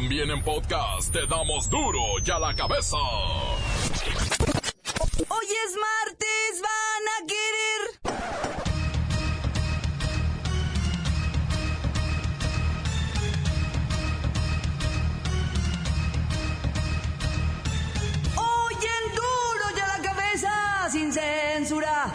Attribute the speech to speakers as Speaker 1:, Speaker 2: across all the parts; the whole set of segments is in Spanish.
Speaker 1: También en podcast te damos duro y a la cabeza.
Speaker 2: Hoy es martes, van a querer. Hoy en duro y a la cabeza, sin censura.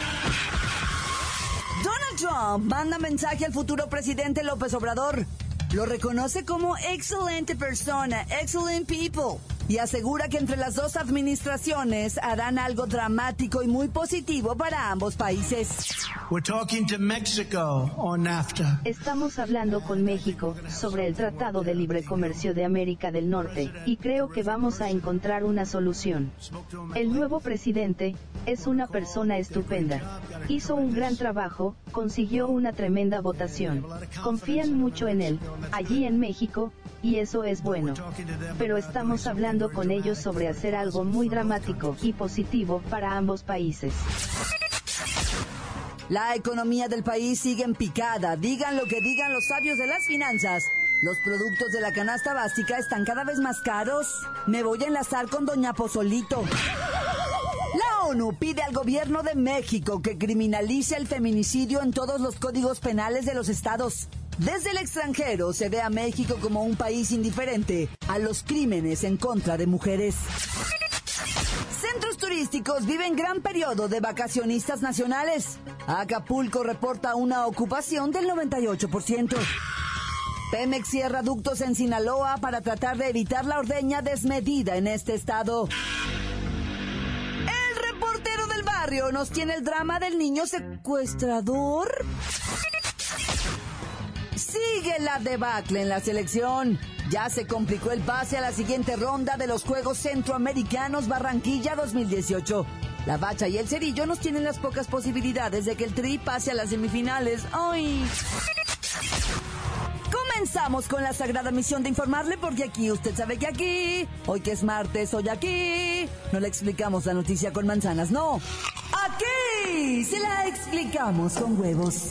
Speaker 2: Donald Trump manda mensaje al futuro presidente López Obrador. Lo reconoce como excelente persona, excellent people, y asegura que entre las dos administraciones harán algo dramático y muy positivo para ambos países.
Speaker 3: We're talking to Mexico on NAFTA.
Speaker 4: Estamos hablando con México sobre el Tratado de Libre Comercio de América del Norte, y creo que vamos a encontrar una solución. El nuevo presidente es una persona estupenda. Hizo un gran trabajo, consiguió una tremenda votación. Confían mucho en él, allí en México, y eso es bueno. Pero estamos hablando con ellos sobre hacer algo muy dramático y positivo para ambos países.
Speaker 2: La economía del país sigue en picada. Digan lo que digan los sabios de las finanzas. Los productos de la canasta básica están cada vez más caros. Me voy a enlazar con Doña Pozolito. La ONU pide al gobierno de México que criminalice el feminicidio en todos los códigos penales de los estados. Desde el extranjero se ve a México como un país indiferente a los crímenes en contra de mujeres. Centros turísticos viven gran periodo de vacacionistas nacionales. Acapulco reporta una ocupación del 98%. Pemex cierra ductos en Sinaloa para tratar de evitar la ordeña desmedida en este estado. El reportero del barrio nos tiene el drama del niño secuestrador. Sigue la debacle en la selección. Ya se complicó el pase a la siguiente ronda de los Juegos Centroamericanos Barranquilla 2018. La Bacha y el Cerillo nos tienen las pocas posibilidades de que el Tri pase a las semifinales. ¡Ay! Comenzamos con la sagrada misión de informarle porque aquí usted sabe que aquí, hoy que es martes, hoy aquí, no le explicamos la noticia con manzanas, no. Aquí se la explicamos con huevos.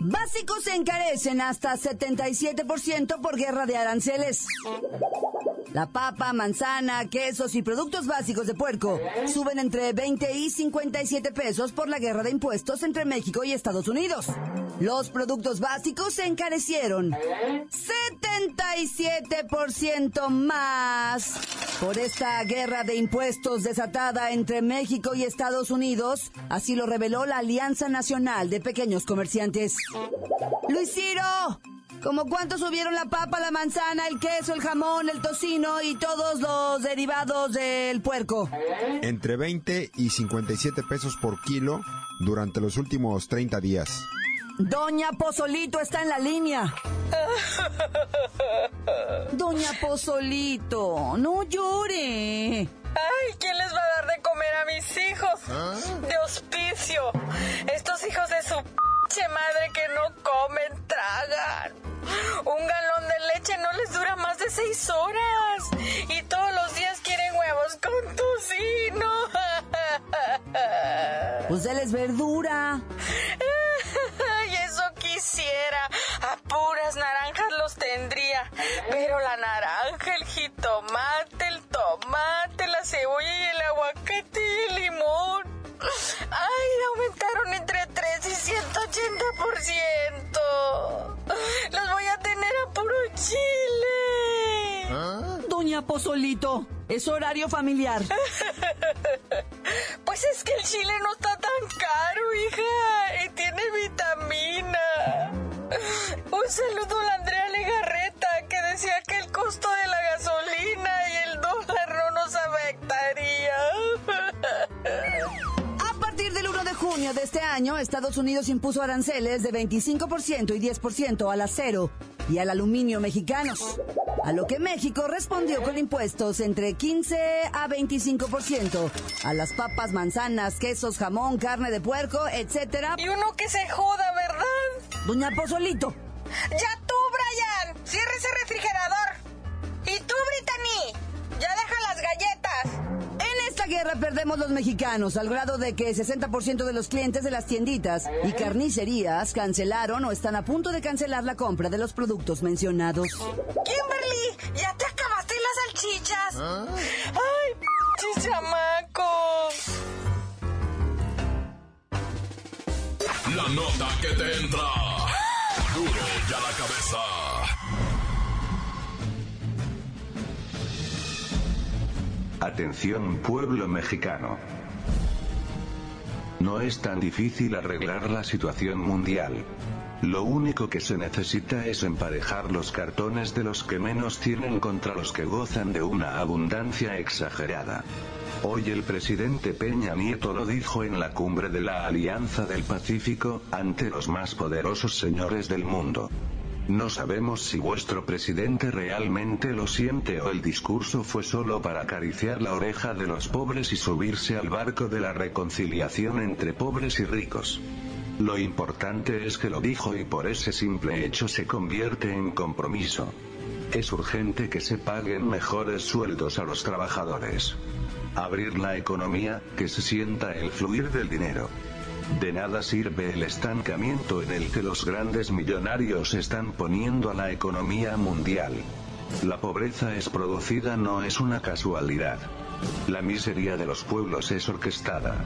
Speaker 2: Básicos se encarecen hasta 77% por guerra de aranceles. La papa, manzana, quesos y productos básicos de puerco suben entre 20 y 57 pesos por la guerra de impuestos entre México y Estados Unidos. Los productos básicos se encarecieron 77% más por esta guerra de impuestos desatada entre México y Estados Unidos, así lo reveló la Alianza Nacional de Pequeños Comerciantes. Luis Ciro, ¿Cómo cuánto subieron la papa, la manzana, el queso, el jamón, el tocino y todos los derivados del puerco?
Speaker 5: Entre 20 y 57 pesos por kilo durante los últimos 30 días.
Speaker 2: Doña Pozolito está en la línea. Doña Pozolito, no llore.
Speaker 6: Ay, ¿quién les va a dar de comer a mis hijos? De hospicio. Estos hijos de su madre que no comen, tragan. Un galón de leche no les dura más de seis horas. Y todos los días quieren huevos con tocino.
Speaker 2: Pues verdura.
Speaker 6: Y eso quisiera. A puras naranjas los tendría. Pero la naranja, el jitomate, el tomate, la cebolla y el aguacate y el limón. Ay, aumentaron entre 3 y 180%. Los voy a tener a puro chile.
Speaker 2: Doña Pozolito, es horario familiar.
Speaker 6: Pues es que el chile no está tan caro, hija, y tiene vitamina. Un saludo a la Andrea Legarreta, que decía que el costo de la
Speaker 2: de este año, Estados Unidos impuso aranceles de 25% y 10% al acero y al aluminio mexicanos. A lo que México respondió con impuestos entre 15 a 25% a las papas, manzanas, quesos, jamón, carne de puerco, etcétera.
Speaker 6: Y uno que se joda, ¿verdad?
Speaker 2: Doña Pozolito.
Speaker 6: Ya
Speaker 2: guerra perdemos los mexicanos al grado de que 60% de los clientes de las tienditas y carnicerías cancelaron o están a punto de cancelar la compra de los productos mencionados.
Speaker 6: Kimberly, ¿ya te acabaste las salchichas? ¡Ay, chichamacos!
Speaker 1: La nota que te entra.
Speaker 7: Atención pueblo mexicano. No es tan difícil arreglar la situación mundial. Lo único que se necesita es emparejar los cartones de los que menos tienen contra los que gozan de una abundancia exagerada. Hoy el presidente Peña Nieto lo dijo en la cumbre de la Alianza del Pacífico, ante los más poderosos señores del mundo. No sabemos si vuestro presidente realmente lo siente o el discurso fue solo para acariciar la oreja de los pobres y subirse al barco de la reconciliación entre pobres y ricos. Lo importante es que lo dijo y por ese simple hecho se convierte en compromiso. Es urgente que se paguen mejores sueldos a los trabajadores. Abrir la economía, que se sienta el fluir del dinero. De nada sirve el estancamiento en el que los grandes millonarios están poniendo a la economía mundial. La pobreza es producida no es una casualidad. La miseria de los pueblos es orquestada.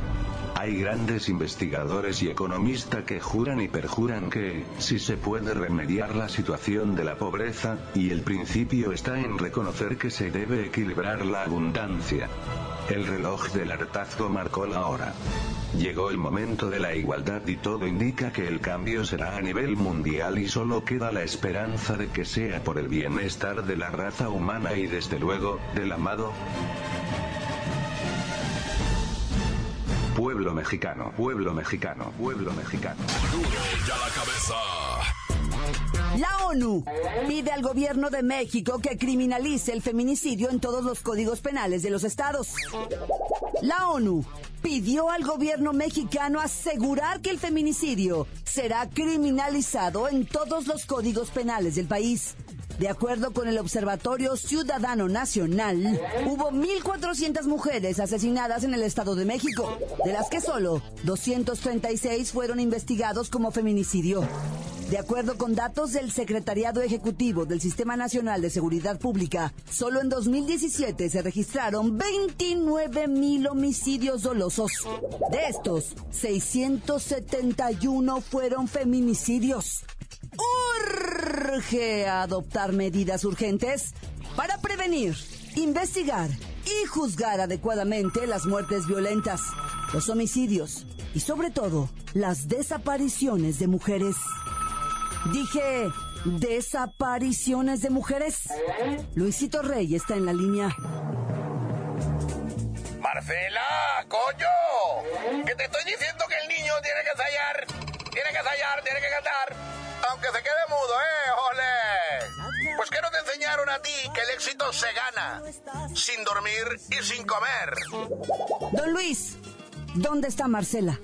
Speaker 7: Hay grandes investigadores y economistas que juran y perjuran que, si se puede remediar la situación de la pobreza, y el principio está en reconocer que se debe equilibrar la abundancia. El reloj del hartazgo marcó la hora. Llegó el momento de la igualdad y todo indica que el cambio será a nivel mundial y solo queda la esperanza de que sea por el bienestar de la raza humana y desde luego, del amado. Pueblo mexicano, pueblo mexicano, pueblo mexicano.
Speaker 1: Duro ya la cabeza.
Speaker 2: La ONU pide al gobierno de México que criminalice el feminicidio en todos los códigos penales de los estados. La ONU pidió al gobierno mexicano asegurar que el feminicidio será criminalizado en todos los códigos penales del país. De acuerdo con el Observatorio Ciudadano Nacional, hubo 1.400 mujeres asesinadas en el Estado de México, de las que solo 236 fueron investigados como feminicidio. De acuerdo con datos del Secretariado Ejecutivo del Sistema Nacional de Seguridad Pública, solo en 2017 se registraron 29 mil homicidios dolosos. De estos, 671 fueron feminicidios. Urge adoptar medidas urgentes para prevenir, investigar y juzgar adecuadamente las muertes violentas, los homicidios y sobre todo las desapariciones de mujeres. Dije, desapariciones de mujeres. Luisito Rey está en la línea.
Speaker 8: Marcela, coño, que te estoy diciendo que el niño tiene que ensayar, tiene que ensayar, tiene que cantar, aunque se quede mudo, ¿eh? ¡Ole! Pues que no te enseñaron a ti que el éxito se gana, sin dormir y sin comer.
Speaker 2: Don Luis, ¿dónde está Marcela?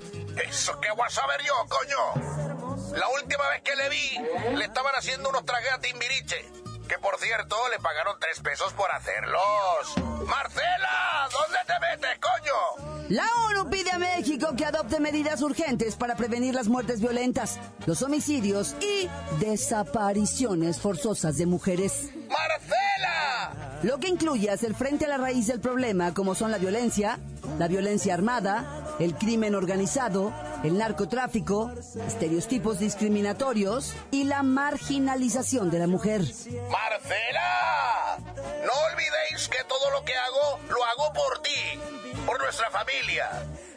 Speaker 8: ¿Eso qué voy a saber yo, coño? La última vez que le vi, le estaban haciendo unos trajes a Timbiriche. Que por cierto, le pagaron tres pesos por hacerlos. ¡Marcela! ¿Dónde te metes, coño?
Speaker 2: La ONU pide a México que adopte medidas urgentes para prevenir las muertes violentas, los homicidios y desapariciones forzosas de mujeres.
Speaker 8: ¡Marcela!
Speaker 2: Lo que incluye hacer frente a la raíz del problema, como son la violencia, la violencia armada, el crimen organizado, el narcotráfico, estereotipos discriminatorios y la marginalización de la mujer.
Speaker 8: ¡Marcela! No olvidéis que todo lo que hago, lo hago por ti, por nuestra familia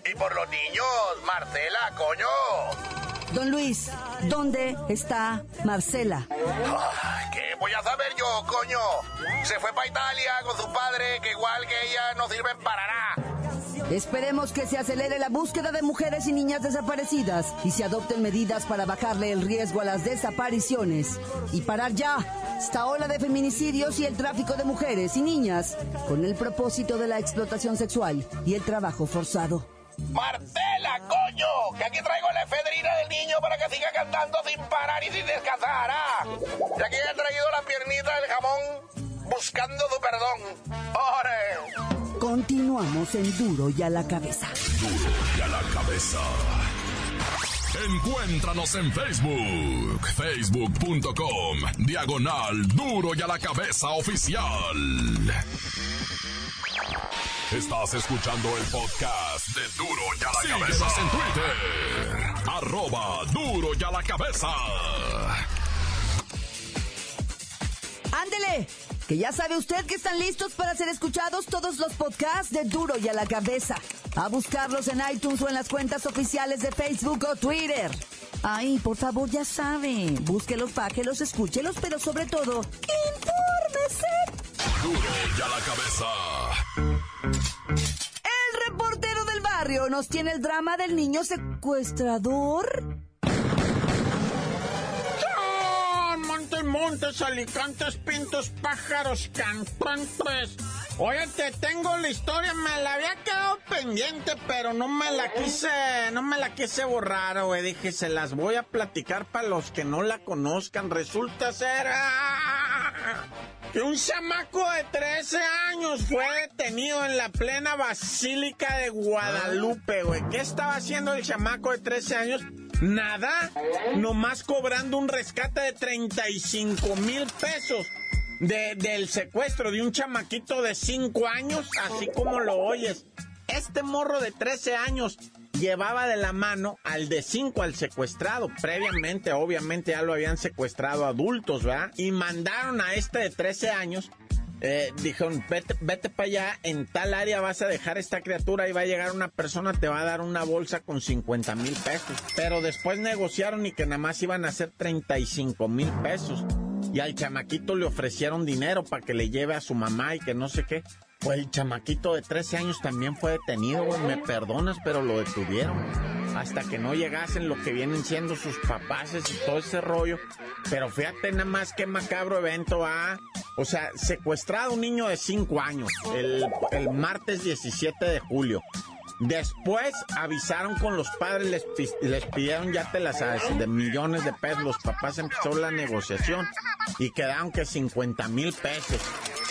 Speaker 8: y por los niños, Marcela, coño.
Speaker 2: Don Luis, ¿dónde está Marcela?
Speaker 8: ¿Qué voy a saber yo, coño? Se fue para Italia con su padre, que igual que ella no sirven para nada.
Speaker 2: Esperemos que se acelere la búsqueda de mujeres y niñas desaparecidas y se adopten medidas para bajarle el riesgo a las desapariciones y parar ya esta ola de feminicidios y el tráfico de mujeres y niñas con el propósito de la explotación sexual y el trabajo forzado.
Speaker 8: ¡Martela, coño! Que aquí traigo la efedrina del niño para que siga cantando sin parar y sin descansar, ¿ah? Y aquí he traído la piernita del jamón buscando tu perdón. ¡Ore!
Speaker 2: Continuamos en Duro y a la cabeza.
Speaker 1: Duro y a la cabeza. Encuéntranos en Facebook, facebook.com, diagonal Duro y a la cabeza oficial. Estás escuchando el podcast de Duro y a la cabeza. en Twitter, arroba Duro y a la cabeza.
Speaker 2: Ándele, que ya sabe usted que están listos para ser escuchados todos los podcasts de Duro y a la cabeza. A buscarlos en iTunes o en las cuentas oficiales de Facebook o Twitter. Ay, por favor, ya sabe. Búsquelos, bájelos, escúchelos, pero sobre todo, infórmese.
Speaker 1: Duro y a la cabeza.
Speaker 2: El reportero del barrio nos tiene el drama del niño secuestrador.
Speaker 9: Montes, alicantes, pintos, pájaros, cantantes. Oye, te tengo la historia, me la había quedado pendiente, pero no me la quise, no me la quise borrar, güey. Dije, se las voy a platicar para los que no la conozcan. Resulta ser ah, que un chamaco de 13 años fue detenido en la plena Basílica de Guadalupe, güey. ¿Qué estaba haciendo el chamaco de 13 años? Nada, nomás cobrando un rescate de 35 mil pesos de, del secuestro de un chamaquito de 5 años, así como lo oyes. Este morro de 13 años llevaba de la mano al de 5 al secuestrado. Previamente, obviamente, ya lo habían secuestrado adultos, ¿verdad? Y mandaron a este de 13 años eh, dijeron, vete, vete para allá, en tal área vas a dejar esta criatura y va a llegar una persona, te va a dar una bolsa con 50 mil pesos. Pero después negociaron y que nada más iban a hacer 35 mil pesos. Y al chamaquito le ofrecieron dinero para que le lleve a su mamá y que no sé qué. Pues el chamaquito de 13 años también fue detenido, güey. Me perdonas, pero lo detuvieron. Hasta que no llegasen lo que vienen siendo sus papás y todo ese rollo. Pero fíjate nada más qué macabro evento, ¿ah? O sea, secuestrado un niño de 5 años el, el martes 17 de julio. Después avisaron con los padres, les, les pidieron ya te las de millones de pesos. Los papás empezó la negociación y quedaron que 50 mil pesos.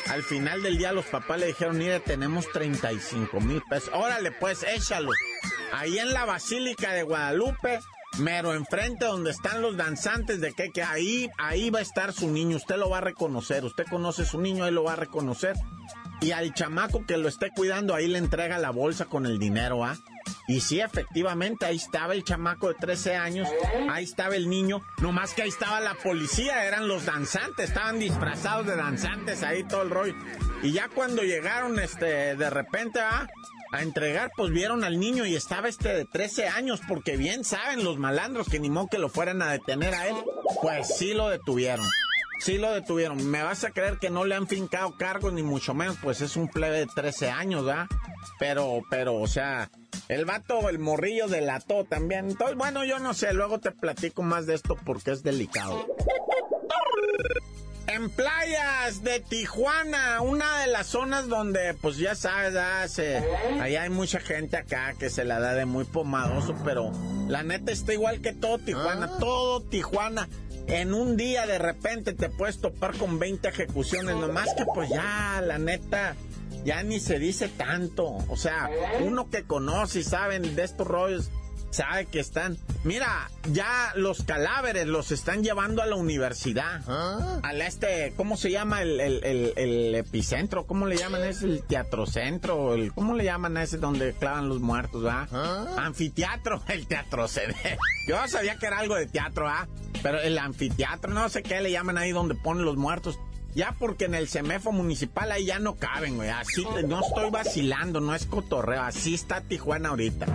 Speaker 9: Al final del día los papás le dijeron, mire, tenemos 35 mil pesos. Órale, pues, échalo. Ahí en la Basílica de Guadalupe, mero enfrente donde están los danzantes de que, que ahí, ahí va a estar su niño. Usted lo va a reconocer. Usted conoce su niño, ahí lo va a reconocer. Y al chamaco que lo esté cuidando, ahí le entrega la bolsa con el dinero, ¿ah? Y sí, efectivamente, ahí estaba el chamaco de 13 años, ahí estaba el niño, nomás que ahí estaba la policía, eran los danzantes, estaban disfrazados de danzantes, ahí todo el rollo. Y ya cuando llegaron, este, de repente, a entregar, pues vieron al niño y estaba este de 13 años, porque bien saben los malandros que ni modo que lo fueran a detener a él. Pues sí lo detuvieron. Sí lo detuvieron. Me vas a creer que no le han fincado cargos ni mucho menos, pues es un plebe de 13 años, ¿verdad? Pero, pero, o sea, el vato, el morrillo delató también. Entonces, bueno, yo no sé, luego te platico más de esto porque es delicado. En playas de Tijuana, una de las zonas donde, pues ya sabes, ahí hay mucha gente acá que se la da de muy pomadoso, pero la neta está igual que todo Tijuana, todo Tijuana en un día de repente te puedes topar con 20 ejecuciones, nomás que pues ya, la neta, ya ni se dice tanto. O sea, uno que conoce y saben de estos rollos, sabe que están. Mira, ya los cadáveres los están llevando a la universidad. ¿Ah? Al este, ¿cómo se llama el, epicentro? ¿Cómo le llaman? Es el teatrocentro. El, ¿Cómo le llaman a ese donde clavan los muertos, ah? Anfiteatro, el teatro Yo sabía que era algo de teatro, ¿ah? Pero el anfiteatro, no sé qué le llaman ahí donde ponen los muertos. Ya porque en el semefo municipal ahí ya no caben, güey. Así no estoy vacilando, no es cotorreo. Así está Tijuana ahorita.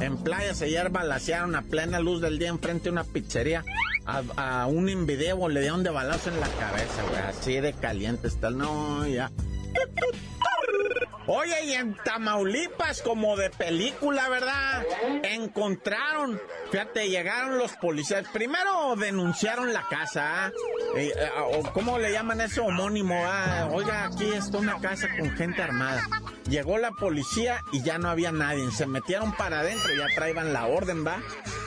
Speaker 9: En playas ayer balasearon a plena luz del día enfrente de una pizzería. A, un invideo le dieron de balazo en la cabeza, güey. Así de caliente está. No, ya. Oye, y en Tamaulipas, como de película, ¿verdad? Encontraron, fíjate, llegaron los policías. Primero denunciaron la casa, ¿ah? eh, eh, ¿cómo le llaman eso? Homónimo, ¿ah? Oiga, aquí está una casa con gente armada. Llegó la policía y ya no había nadie. Se metieron para adentro, ya traían la orden, ¿va?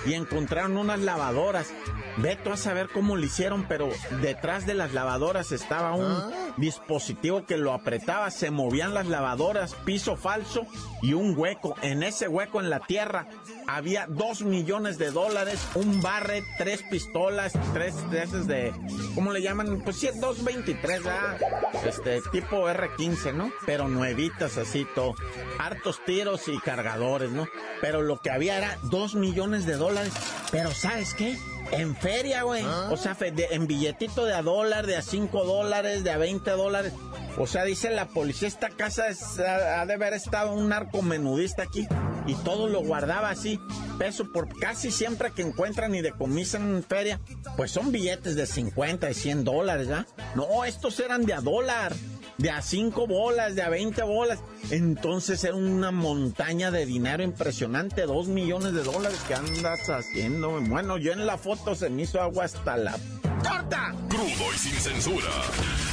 Speaker 9: Y encontraron unas lavadoras. Veto a saber cómo lo hicieron, pero detrás de las lavadoras estaba un dispositivo que lo apretaba, se movían las lavadoras, piso falso y un hueco. En ese hueco en la tierra había dos millones de dólares, un barret, tres pistolas, tres veces de, ¿cómo le llaman? Pues sí, 223, ¿verdad? Este, tipo R15, ¿no? Pero nuevitas así, todo. Hartos tiros y cargadores, ¿no? Pero lo que había era dos millones de dólares. Pero ¿sabes qué? En feria, güey. Ah. O sea, en billetito de a dólar, de a cinco dólares, de a 20 dólares. O sea, dice la policía, esta casa ha, de haber estado un narcomenudista aquí. Y todo lo guardaba así, peso por casi siempre que encuentran y decomisan en feria. Pues son billetes de 50 y 100 dólares, ¿ya? No, estos eran de a dólar de a 5 bolas, de a 20 bolas. Entonces era una montaña de dinero impresionante, 2 millones de dólares que andas haciendo. Bueno, yo en la foto se me hizo agua hasta la corta.
Speaker 1: Crudo y sin censura.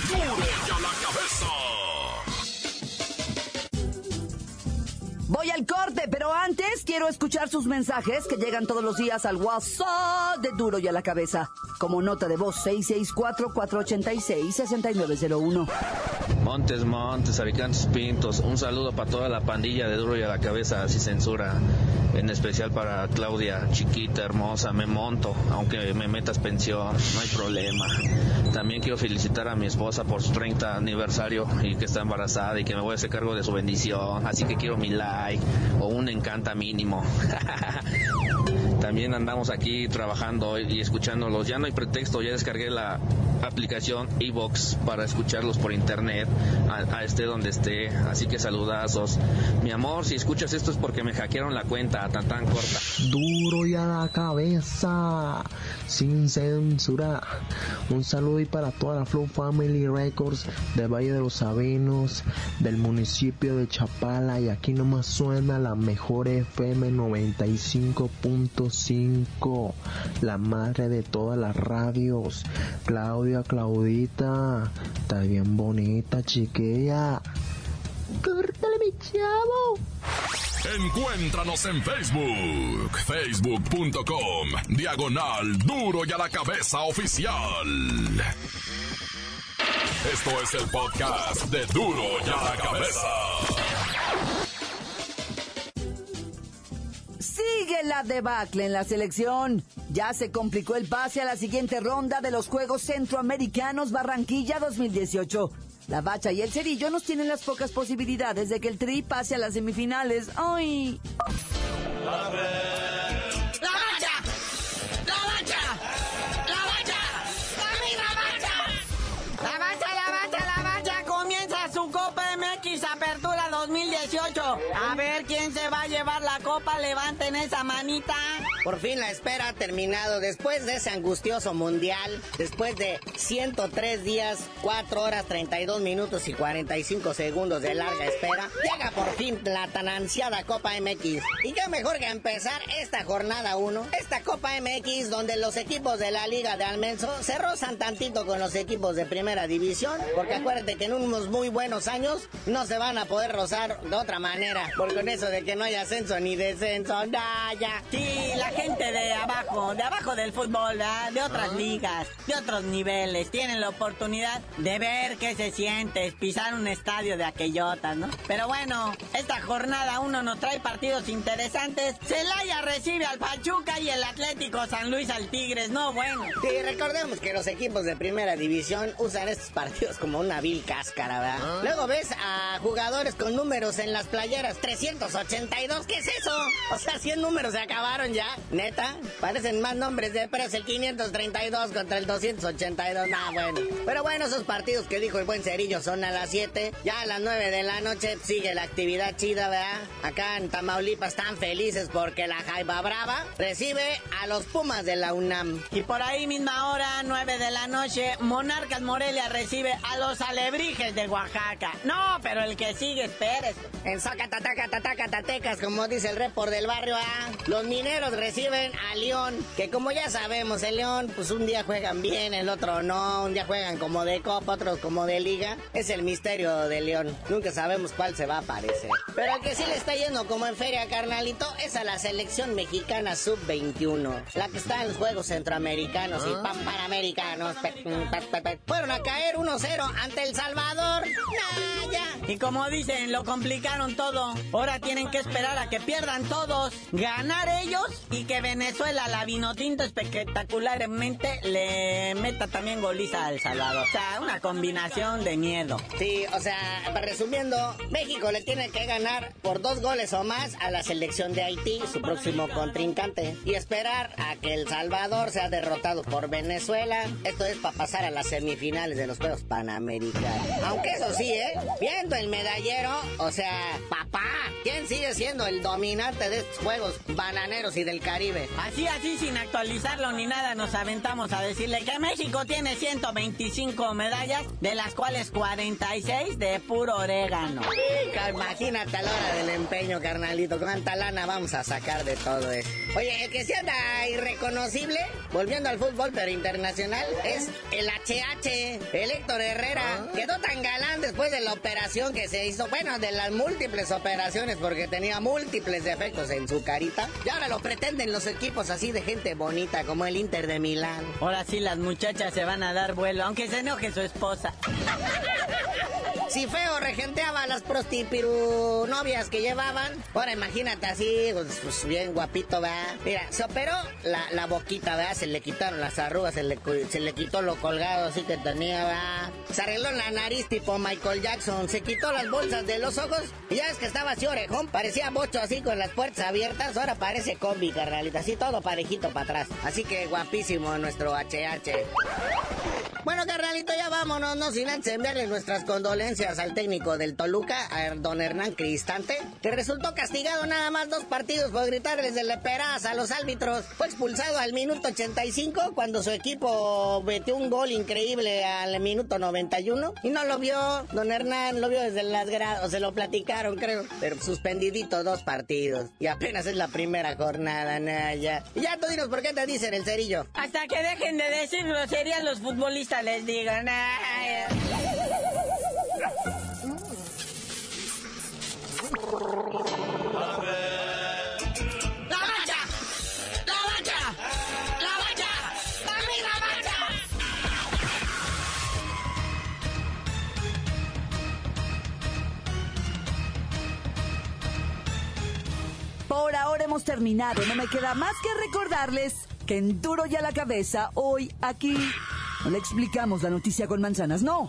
Speaker 1: Duro y a la cabeza.
Speaker 2: Voy al corte, quiero escuchar sus mensajes que llegan todos los días al WhatsApp de Duro y a la cabeza. Como nota de voz 664-486-6901.
Speaker 10: Montes, Montes, Habitantes Pintos. Un saludo para toda la pandilla de Duro y a la cabeza, sin censura. En especial para Claudia, chiquita, hermosa, me monto, aunque me metas pensión, no hay problema. También quiero felicitar a mi esposa por su 30 aniversario y que está embarazada y que me voy a hacer cargo de su bendición. Así que quiero mi like o un encanta mínimo. También andamos aquí trabajando y escuchándolos. Ya no hay pretexto, ya descargué la aplicación Evox para escucharlos por internet, a, esté donde esté. Así que saludazos. Mi amor, si escuchas esto es porque me hackearon la cuenta tan tan corta.
Speaker 11: Duro y a la cabeza, sin censura. Un saludo y para toda la Flow Family Records de Valle de los Sabinos, del municipio de Chapala. Y aquí nomás suena la mejor FM 95. 5, la madre de todas las radios. Claudia, Claudita, está bien bonita, chiquilla. Córtale, mi chavo.
Speaker 1: Encuéntranos en Facebook, facebook.com, diagonal duro y a la cabeza oficial. Esto es el podcast de duro y a la cabeza.
Speaker 2: Sigue la debacle en la selección. Ya se complicó el pase a la siguiente ronda de los Juegos Centroamericanos Barranquilla 2018. La Bacha y el Cerillo nos tienen las pocas posibilidades de que el Tri pase a las semifinales. ¡Ay!
Speaker 12: Levanten esa manita.
Speaker 13: Por fin la espera ha terminado. Después de ese angustioso mundial, después de 103 días, 4 horas, 32 minutos y 45 segundos de larga espera, llega por fin la tan ansiada Copa MX. Y qué mejor que empezar esta jornada 1, esta Copa MX donde los equipos de la Liga de Almenso se rozan tantito con los equipos de Primera División, porque acuérdate que en unos muy buenos años no se van a poder rozar de otra manera, porque con eso de que no hay ascenso ni descenso, ya, ya.
Speaker 12: Sí, la gente de abajo, de abajo del fútbol, de otras ligas, de otros niveles, tienen la oportunidad de ver qué se siente pisar un estadio de aquellotas, ¿no? Pero bueno, esta jornada uno nos trae partidos interesantes. Celaya recibe al Pachuca y el Atlético San Luis al Tigres, no bueno.
Speaker 13: Sí, recordemos que los equipos de primera división usan estos partidos como una vil cáscara, ¿verdad? Luego ves a jugadores con números en las playeras 382, ¿qué es eso? O sea, 100 números se acabaron ya. Neta, parecen más nombres de pero el 532 contra el 282. Nah, bueno. Pero bueno, esos partidos que dijo el buen Cerillo son a las 7. Ya a las 9 de la noche sigue la actividad chida, ¿verdad? Acá en Tamaulipas están felices porque la Jaiba Brava recibe a los Pumas de la UNAM.
Speaker 12: Y por ahí misma hora, 9 de la noche, Monarcas Morelia recibe a los Alebrijes de Oaxaca. No, pero el que sigue, espérese.
Speaker 13: En Zacatataca, como dice el report del barrio A, los mineros reciben a León, que como ya sabemos, el León, pues un día juegan bien, el otro no, un día juegan como de copa, otros como de liga. Es el misterio de León. Nunca sabemos cuál se va a aparecer. Pero el que sí le está yendo como en feria, carnalito, es a la selección mexicana sub-21. La que está en los Juegos Centroamericanos y pan panamericanos. Fueron a caer 1-0 ante El Salvador.
Speaker 12: Y como dicen, lo complicaron todo. Ahora tienen que esperar a que pierdan todos, ganar ellos y que Venezuela, la vinotinto espectacularmente, le meta también goliza al Salvador. O sea, una combinación de miedo.
Speaker 13: Sí, o sea, resumiendo, México le tiene que ganar por dos goles o más a la selección de Haití, su próximo contrincante, y esperar a que El Salvador sea derrotado por Venezuela. Esto es para pasar a las semifinales de los Juegos Panamericanos. Aunque eso sí, ¿eh? Viendo el medallero, o sea, papá, ¿quién sigue siendo el dominante de estos Juegos Bananeros y del Caribe?
Speaker 12: Así, así, sin actualizarlo ni nada, nos aventamos a decirle que México tiene 125 medallas, de las cuales 46 de puro orégano.
Speaker 13: Imagínate a la hora del empeño, carnalito, cuánta lana vamos a sacar de todo esto. Oye, el que se anda irreconocible, volviendo al fútbol pero internacional, es el HH, el Héctor Herrera. Ah. Quedó tan galán después de la operación que se hizo, bueno, de las múltiples operaciones, porque tenía múltiples defectos en su carita. Y ahora lo pretenden los equipos así de gente bonita, como el Inter de Milán.
Speaker 12: Ahora sí las muchachas se van a dar vuelo, aunque se enoje su esposa.
Speaker 13: Si feo regenteaba a las prostipiru novias que llevaban, ahora imagínate así, pues, pues bien guapito, ¿verdad? Mira, se operó la, boquita, ¿verdad? Se le quitaron las arrugas, se le, se le quitó lo colgado así que tenía, ¿verdad? Se arregló la nariz tipo Michael Jackson, se quitó las bolsas de los ojos y ya es que estaba así orejón, parecía bocho así con las puertas abiertas, ahora parece combi, carnalita, así todo parejito para atrás. Así que guapísimo nuestro HH. Bueno, carnalito, ya vámonos, no sin antes enviarle nuestras condolencias al técnico del Toluca, a don Hernán Cristante, que resultó castigado nada más dos partidos por gritarles de leperas a los árbitros. Fue expulsado al minuto 85 cuando su equipo metió un gol increíble al minuto 91 y no lo vio, don Hernán lo vio desde las gradas, se lo platicaron creo, pero suspendidito dos partidos y apenas es la primera jornada, Naya. Y ya tú dinos por qué te dicen el cerillo.
Speaker 12: Hasta que dejen de decirlo serían los futbolistas les digo, nada.
Speaker 2: Por ahora hemos terminado. No me queda más que recordarles que en duro ya la cabeza, hoy aquí no le explicamos la noticia con manzanas, no.